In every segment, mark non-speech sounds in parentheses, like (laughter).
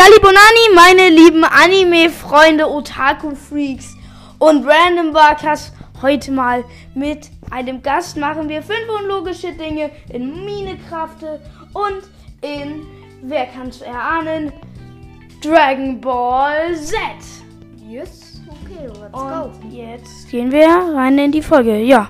Sali Bonani, meine lieben Anime-Freunde, Otaku-Freaks und Random Workers. Heute mal mit einem Gast machen wir fünf unlogische Dinge in Minecraft und in, wer kann's erahnen, Dragon Ball Z. Yes, okay, let's Und jetzt gehen wir rein in die Folge. Ja.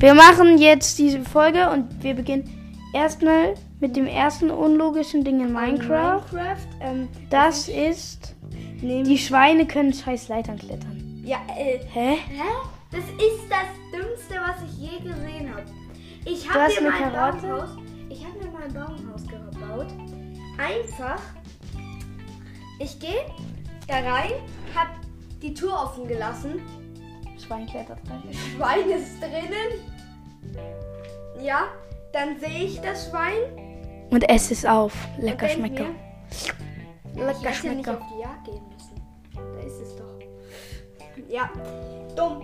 Wir machen jetzt diese Folge und wir beginnen erstmal mit dem ersten unlogischen Ding in Minecraft. Minecraft, ähm, Das ist, die Schweine können scheiß Leitern klettern. Ja, äh, Hä? hä? Das ist das Dümmste, was ich je gesehen habe. Ich habe mir mein Karotte? Baumhaus, ich habe mir mein Baumhaus gebaut. Einfach, ich gehe da rein, habe die Tür offen gelassen, Schwein klettert rein. Schwein ist drinnen. Ja, dann sehe ich das Schwein. Und es ist auf. Lecker Schmecker. Mir, ich Lecker hätte ja nicht Schmecker. auf die Jagd gehen müssen. Da ist es doch. Ja, dumm.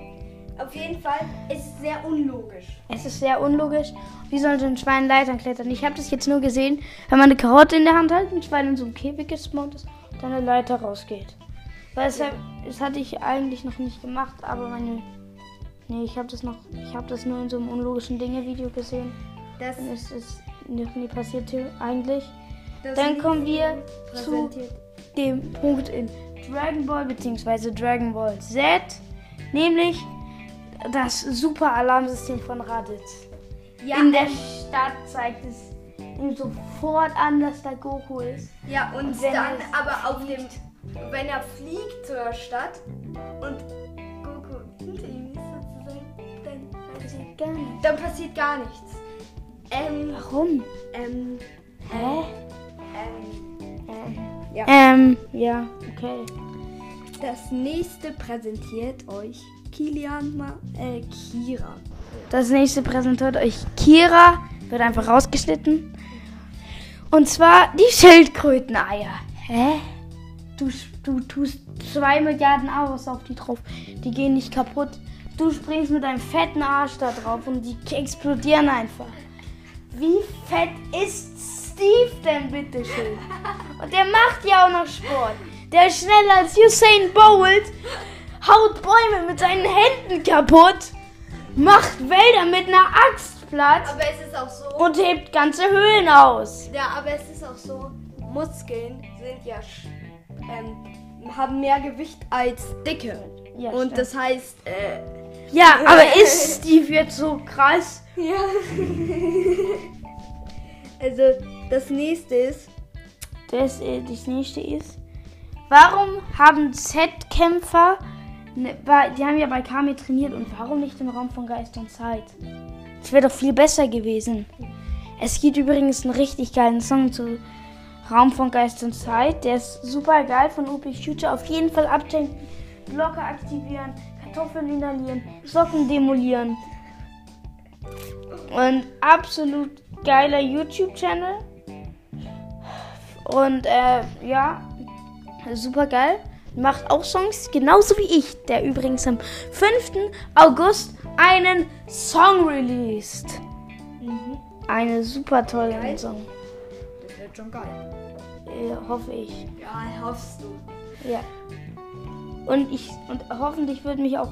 Auf jeden Fall ist es sehr unlogisch. Es ist sehr unlogisch. Wie soll so ein Schwein Leitern klettern? Ich habe das jetzt nur gesehen, wenn man eine Karotte in der Hand hat, ein Schwein in so einem Käfig gespawnt ist, dann eine Leiter rausgeht. Weil es, das hatte ich eigentlich noch nicht gemacht, aber meine. Nee, ich habe das noch. Ich habe das nur in so einem unlogischen Dinge-Video gesehen. Das, es ist noch nie passiert eigentlich. Dann kommen wir zu dem Punkt in Dragon Ball bzw. Dragon Ball Z, nämlich das Super Alarmsystem von Raditz. Ja, In der Stadt zeigt es ihm sofort an, dass da Goku ist. ja und, und dann es aber auf dem, wenn er fliegt zur Stadt und dann passiert gar nichts. Ähm, Warum? ähm, Hä? ähm, Ähm, Ja. ähm, ja, okay. das nächste präsentiert euch Kilian Ma äh, Kira. Das nächste präsentiert euch Kira. Wird einfach rausgeschnitten. Und zwar die Schildkröteneier. Hä? Du, du tust zwei Milliarden Euros auf die drauf. Die gehen nicht kaputt. Du springst mit deinem fetten Arsch da drauf und die explodieren einfach. Wie fett ist Steve denn bitte schön? Und der macht ja auch noch Sport. Der ist schneller als Usain Bolt, haut Bäume mit seinen Händen kaputt, macht Wälder mit einer Axt platt Aber es ist auch so. und hebt ganze Höhlen aus. Ja, aber es ist auch so, Muskeln sind ja ähm, haben mehr Gewicht als Dicke. Ja, Und stimmt. das heißt, äh, Ja, aber ist Steve jetzt so krass? ja. (laughs) also das nächste ist, Das, äh, das nächste ist, warum haben Z-Kämpfer, ne, die haben ja bei Kami trainiert und warum nicht im Raum von Geist und Zeit? Das wäre doch viel besser gewesen. Es gibt übrigens einen richtig geilen Song zu Raum von Geist und Zeit. Der ist super geil von UP Future. Auf jeden Fall abchecken, Glocke aktivieren, Kartoffeln inhalieren, Socken demolieren. Und absolut geiler YouTube-Channel. Und äh, ja, super geil. Macht auch Songs, genauso wie ich, der übrigens am 5. August einen Song released. Eine super tolle Geil. Song. das wird schon geil. Äh, hoffe ich. Ja, hoffst du. Ja. Und ich und hoffentlich wird mich auch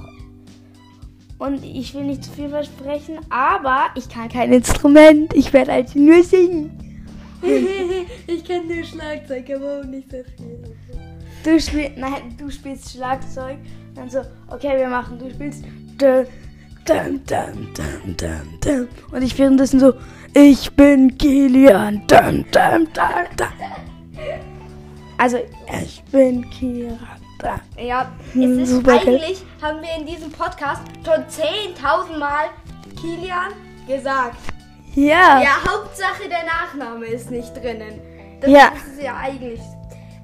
und ich will nicht zu viel versprechen, aber ich kann kein Instrument. Ich werde halt nur singen. (laughs) ich kann nur Schlagzeug, aber auch nicht so viel. Du spielst, nein, du spielst Schlagzeug. Dann so, okay, wir machen. Du spielst. Dum, dum, dum. Und ich währenddessen so, ich bin Kilian. Also, ich bin Kira. Dum. Ja, Hm, es ist super geil. eigentlich, haben wir in diesem Podcast schon 10.000 Mal Kilian gesagt. Ja. Ja, Hauptsache der Nachname ist nicht drinnen. Das Ja. ist ja eigentlich.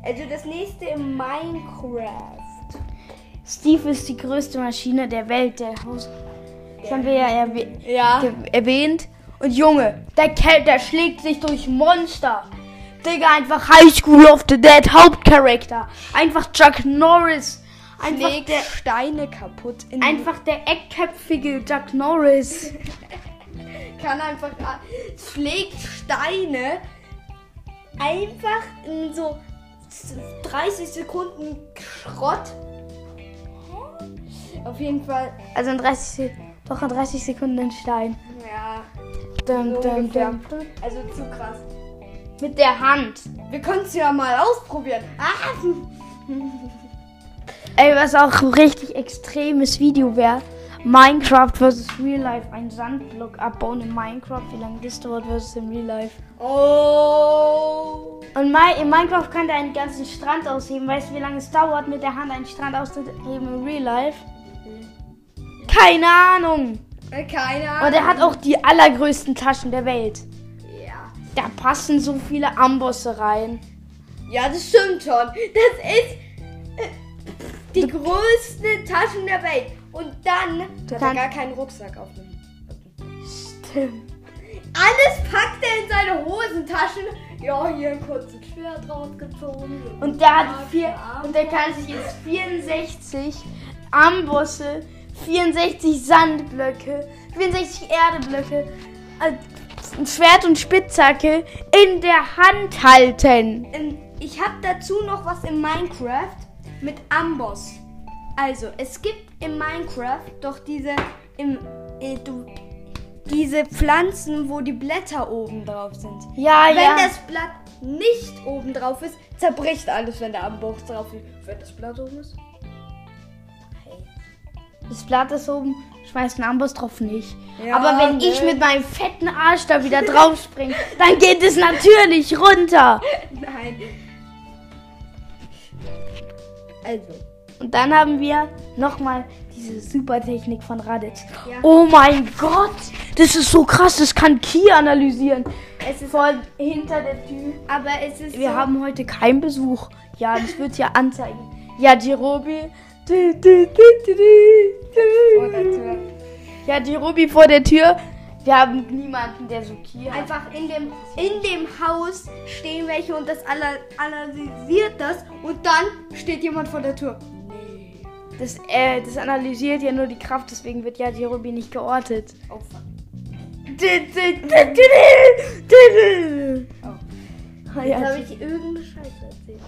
Also das nächste in Minecraft. Steve ist die größte Maschine der Welt, der Haus. Das haben wir ja erwäh Ja. erwähnt. Und Junge, der Kerl, der schlägt sich durch Monster. Digga, einfach High School of the Dead Hauptcharakter. Einfach Chuck Norris. Einfach schlägt der- Steine kaputt. In Einfach der eckköpfige Chuck Norris. (laughs) kann einfach schlägt Steine einfach in so 30 Sekunden Schrott. Auf jeden Fall, Also in 30, Se- doch in 30 Sekunden den Stein. ja, Dum, so dum, dum. Also zu krass. Mit der Hand. Wir können es ja mal ausprobieren. Ah! Ey, was auch ein richtig extremes Video wäre. Minecraft versus Real Life. Ein Sandblock abbauen in Minecraft. Wie lange das dauert versus in Real Life. Oh! Und in Minecraft kann der einen ganzen Strand ausheben. Weißt du, wie lange es dauert, mit der Hand einen Strand auszuheben in Real Life? Keine Ahnung. Äh, Keine Ahnung. Und er hat auch die allergrößten Taschen der Welt. Da passen so viele Ambosse rein. Ja, das stimmt schon. Das ist äh, die größten Taschen der Welt. Und dann hat er gar keinen Rucksack auf dem. Stimmt. Alles packt er in seine Hosentaschen. Ja, hier ein kurzes Schwert rausgezogen. Und der hat vier. Und der kann sich jetzt 64 Ambosse, 64 Sandblöcke, 64 Erdeblöcke, äh, Schwert und Spitzhacke in der Hand halten. Ähm, Ich habe dazu noch was in Minecraft mit Amboss. Also, es gibt in Minecraft doch diese, im, äh, du, diese Pflanzen, wo die Blätter oben drauf sind. Ja, Wenn ja. das Blatt nicht oben drauf ist, zerbricht alles, wenn der Amboss drauf ist. Wenn das Blatt oben ist. Das Blatt ist oben, schmeißt einen Amboss drauf nicht. Ja, Aber wenn ne. ich mit meinem fetten Arsch da wieder drauf springe, dann geht es natürlich runter. Nein. Also. Und dann haben wir nochmal diese super Technik von Raditz. Ja. Oh mein Gott, das ist so krass, das kann Kia analysieren. Es ist, Vor hinter der Tür. aber es ist Wir so, haben heute keinen Besuch. Ja, das wird ja anzeigen. Ja, Jirobi. Du, du, du, du, du, vor der. Tür. Ja, Jirobi vor der Tür. Wir haben niemanden, der so Kia hat. Einfach in dem, in dem Haus stehen welche und das ana- analysiert das und dann steht jemand vor der Tür. Nee. Das, äh, das analysiert ja nur die Kraft, deswegen wird ja Jirobi nicht geortet. (laughs) Oh fuck. Jetzt ja, habe ich irgendeine Scheiße erzählt.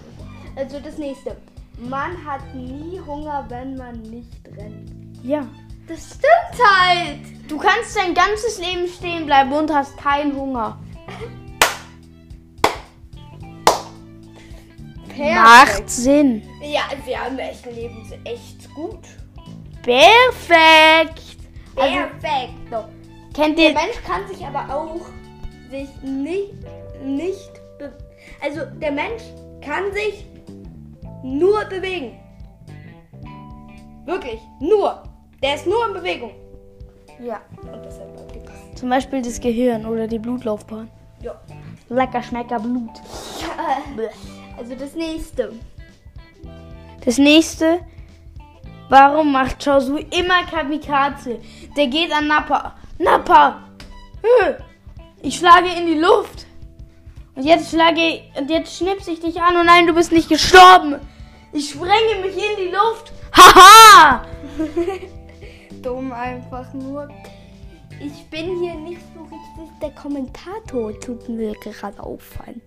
Also das nächste. Man hat nie Hunger, wenn man nicht rennt. ja. Das stimmt halt. Du kannst dein ganzes Leben stehen bleiben und hast keinen Hunger. Macht Sinn. Ja, wir haben echt Leben echt gut. Perfekt. Also, Perfekt. So. kennt Der ihr. Mensch kann sich aber auch sich nicht, nicht also der Mensch kann sich nur bewegen. Wirklich, nur. Der ist nur in Bewegung. Ja. Und deshalb gibt es. Zum Beispiel das Gehirn oder die Blutlaufbahn. Ja. Lecker Schmecker Blut. (laughs) Also das nächste. Das nächste. Warum macht Chaozu immer Kamikaze? Der geht an Nappa. Nappa! Ich schlage in die Luft. Und jetzt schlage und jetzt schnipse ich dich an. Und nein, du bist nicht gestorben. Ich sprenge mich in die Luft. Haha! (laughs) Dumm einfach nur. Ich bin hier nicht so richtig der Kommentator, tut mir gerade auffallen.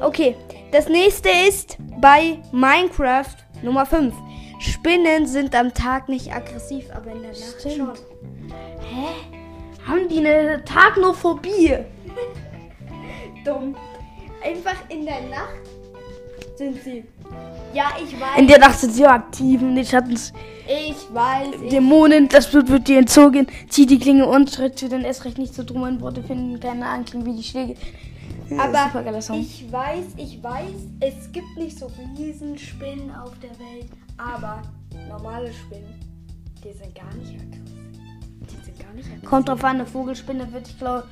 Okay, das nächste ist bei Minecraft Nummer 5. Spinnen sind am Tag nicht aggressiv, aber in der Nacht Stimmt. schon. Haben die eine Tagnophobie? (laughs) Dumm. Einfach in der Nacht sind sie. Ja, ich weiß. In der Nacht sind sie aktiv und ich hatten ich weiß. Ich, Dämonen, das Blut wird dir entzogen. Zieh die Klinge und schritt zu den erst recht nicht so dummen Worte finden, keine Anklang wie die Schläge. aber ich weiß, ich weiß, es gibt nicht so Riesenspinnen auf der Welt, aber normale Spinnen, die sind gar nicht aggressiv. Die sind gar nicht aggressiv. Kommt drauf an, eine Vogelspinne wird, ich glaube.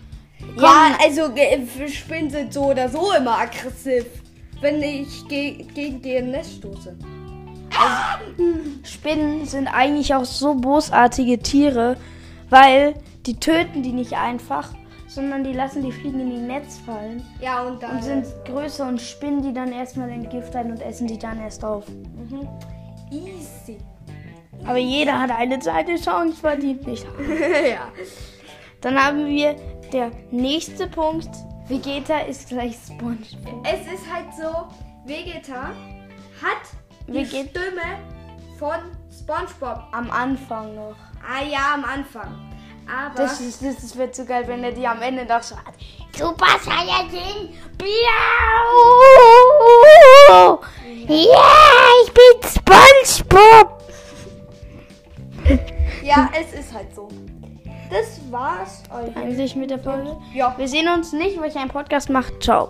Ja, also äh, Spinnen sind so oder so immer aggressiv, wenn ich ge gegen Nest stoße. Spinnen sind eigentlich auch so bosartige Tiere, weil die töten die nicht einfach, sondern die lassen die Fliegen in ihr Netz fallen Ja, und dann. und sind größer und spinnen die dann erstmal in Gift ein und essen die dann erst auf. Mhm. Easy. Aber jeder hat eine zweite Chance verdient, nicht (laughs) ja. Dann haben wir der nächste Punkt. Vegeta ist gleich SpongeBob. Es ist halt so, Vegeta hat die Veget- Stimme von SpongeBob. Am Anfang noch. Ah ja, am Anfang. Aber Das, ist, das, das wird so geil, wenn er die am Ende noch so hat. Super Saiyajin Blau! Ja, ich bin SpongeBob! ja, es ist halt so das war's eigentlich, eigentlich mit der Folge. Ja. Wir sehen uns nicht, weil ich einen Podcast mache. Ciao.